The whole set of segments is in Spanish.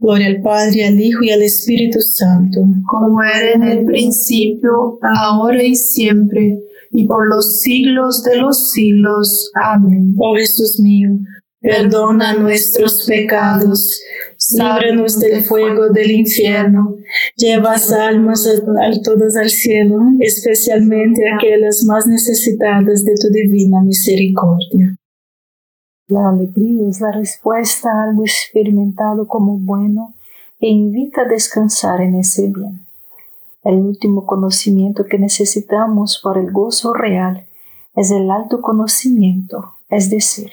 Gloria al Padre, al Hijo y al Espíritu Santo. Como era en el principio, ahora y siempre, y por los siglos de los siglos. Amén. Oh Jesús mío, perdona nuestros pecados, líbranos del fuego del infierno, lleva almas a, todas al cielo, especialmente aquellas más necesitadas de tu divina misericordia. La alegría es la respuesta a algo experimentado como bueno e invita a descansar en ese bien. El último conocimiento que necesitamos para el gozo real es el alto conocimiento, es decir,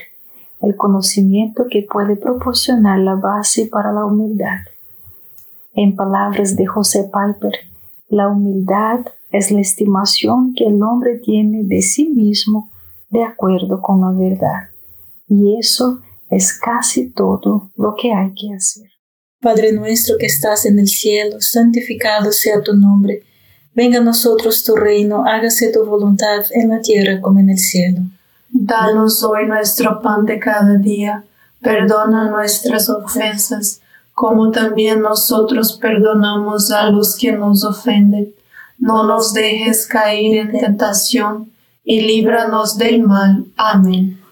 el conocimiento que puede proporcionar la base para la humildad. En palabras de José Piper, la humildad es la estimación que el hombre tiene de sí mismo de acuerdo con la verdad. Y eso es casi todo lo que hay que hacer. Padre nuestro que estás en el cielo, santificado sea tu nombre. Venga a nosotros tu reino, hágase tu voluntad en la tierra como en el cielo. Danos hoy nuestro pan de cada día. Perdona nuestras ofensas, como también nosotros perdonamos a los que nos ofenden. No nos dejes caer en tentación y líbranos del mal. Amén.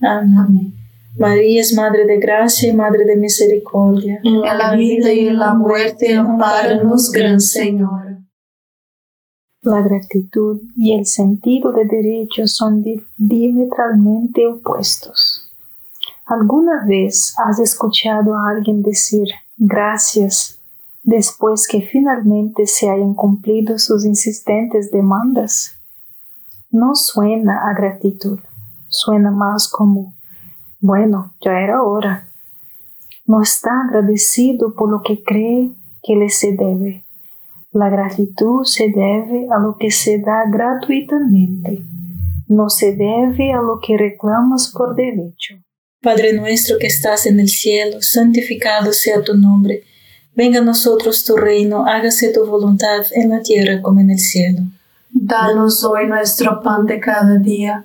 Amén. María es Madre de Gracia y Madre de Misericordia. En la vida y en la muerte, amparanos, Gran Señor. La gratitud y el sentido de derecho son diametralmente opuestos. ¿Alguna vez has escuchado a alguien decir gracias después que finalmente se hayan cumplido sus insistentes demandas? No suena a gratitud, suena más como, bueno, ya era hora. No está agradecido por lo que cree que le se debe. La gratitud se debe a lo que se da gratuitamente, no se debe a lo que reclamas por derecho. Padre nuestro que estás en el cielo, santificado sea tu nombre. Venga a nosotros tu reino, hágase tu voluntad en la tierra como en el cielo. Danos hoy nuestro pan de cada día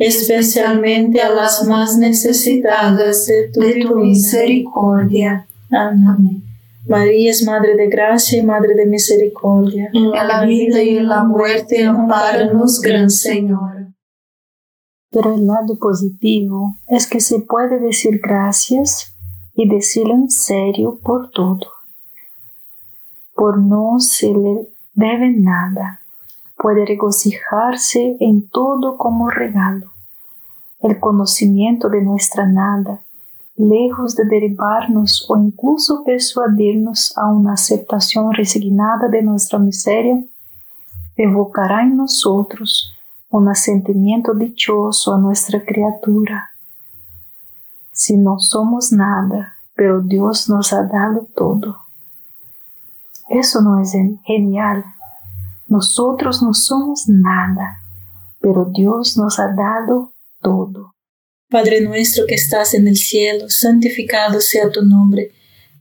especialmente a las más necesitadas de tu, de tu misericordia. Amén. María es Madre de Gracia y Madre de Misericordia. En la vida y en la muerte, amparanos, Gran Señor. Pero el lado positivo es que se puede decir gracias y decirlo en serio por todo. Por no se le debe nada. Puede regocijarse en todo como regalo. El conocimiento de nuestra nada lejos de derivarnos o incluso persuadirnos a una aceptación resignada de nuestra miseria, evocará en nosotros un asentimiento dichoso a nuestra criatura. Si no somos nada, pero Dios nos ha dado todo. Eso no es genial. Nosotros no somos nada, pero Dios nos ha dado todo. Padre nuestro que estás en el cielo, santificado sea tu nombre.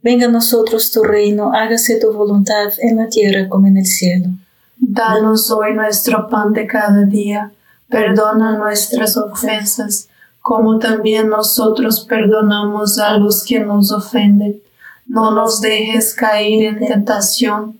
Venga a nosotros tu reino, hágase tu voluntad en la tierra como en el cielo. Danos hoy nuestro pan de cada día, perdona nuestras ofensas, como también nosotros perdonamos a los que nos ofenden. No nos dejes caer en tentación,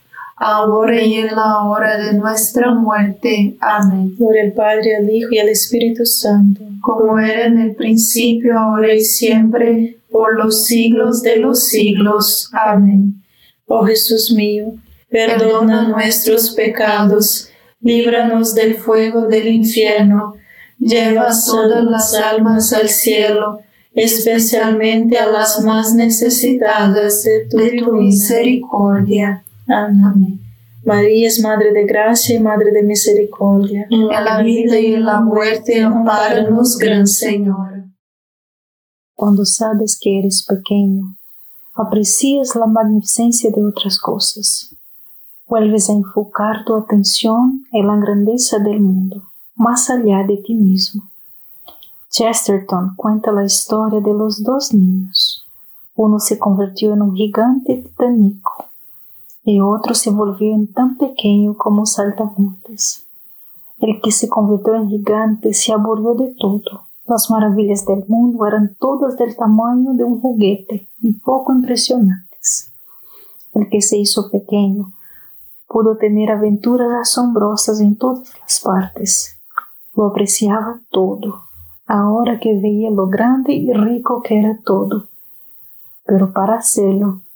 ahora y en la hora de nuestra muerte. Amén. Por el Padre, al Hijo y al Espíritu Santo. Como era en el principio, ahora y siempre, por los siglos de los siglos. Amén. Oh Jesús mío, perdona nuestros pecados, líbranos del fuego del infierno, lleva todas las almas al cielo, especialmente a las más necesitadas de tu, de tu misericordia. Amén. María es Madre de Gracia y Madre de Misericordia. En la vida y en la muerte, amparanos, Gran Señor. Cuando sabes que eres pequeño, aprecias la magnificencia de otras cosas. Vuelves a enfocar tu atención en la grandeza del mundo, más allá de ti mismo. Chesterton cuenta la historia de los dos niños. Uno se convirtió en un gigante titánico y otro se volvió en tan pequeño como saltamontes. El que se convirtió en gigante se aburrió de todo. Las maravillas del mundo eran todas del tamaño de un juguete y poco impresionantes. El que se hizo pequeño pudo tener aventuras asombrosas en todas las partes. Lo apreciaba todo, ahora que veía lo grande y rico que era todo. Pero para hacerlo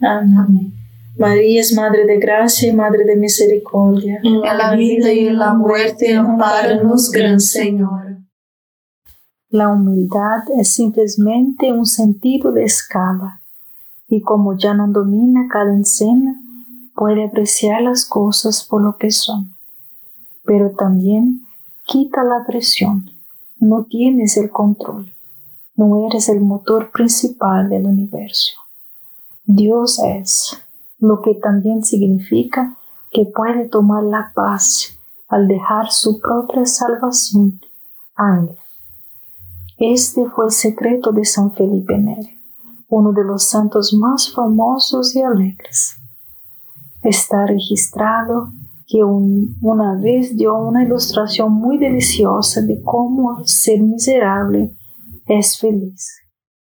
Amén. María es Madre de Gracia y Madre de Misericordia. En la vida y en la muerte, amparanos, Gran Señor. La humildad es simplemente un sentido de escala y como ya no domina cada escena, puede apreciar las cosas por lo que son, pero también quita la presión. No tienes el control, no eres el motor principal del universo. Dios es, lo que también significa que puede tomar la paz al dejar su propia salvación a Él. Este fue el secreto de San Felipe Neri, uno de los santos más famosos y alegres. Está registrado que un- una vez dio una ilustración muy deliciosa de cómo ser miserable es feliz.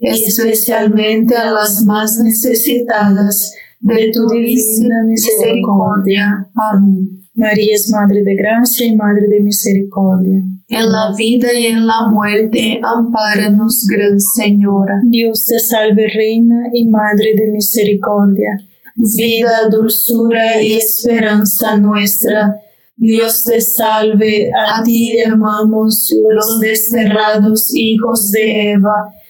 especialmente a las más necesitadas de tu divina misericordia. Amén. María es Madre de Gracia y Madre de Misericordia. En la vida y en la muerte, ampáranos, Gran Señora. Dios te salve, Reina y Madre de Misericordia. Vida, dulzura y esperanza nuestra. Dios te salve, a ti llamamos los desterrados hijos de Eva.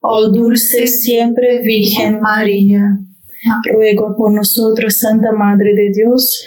oh dulce siempre Virgen María. Ruego por nosotros, Santa Madre de Dios,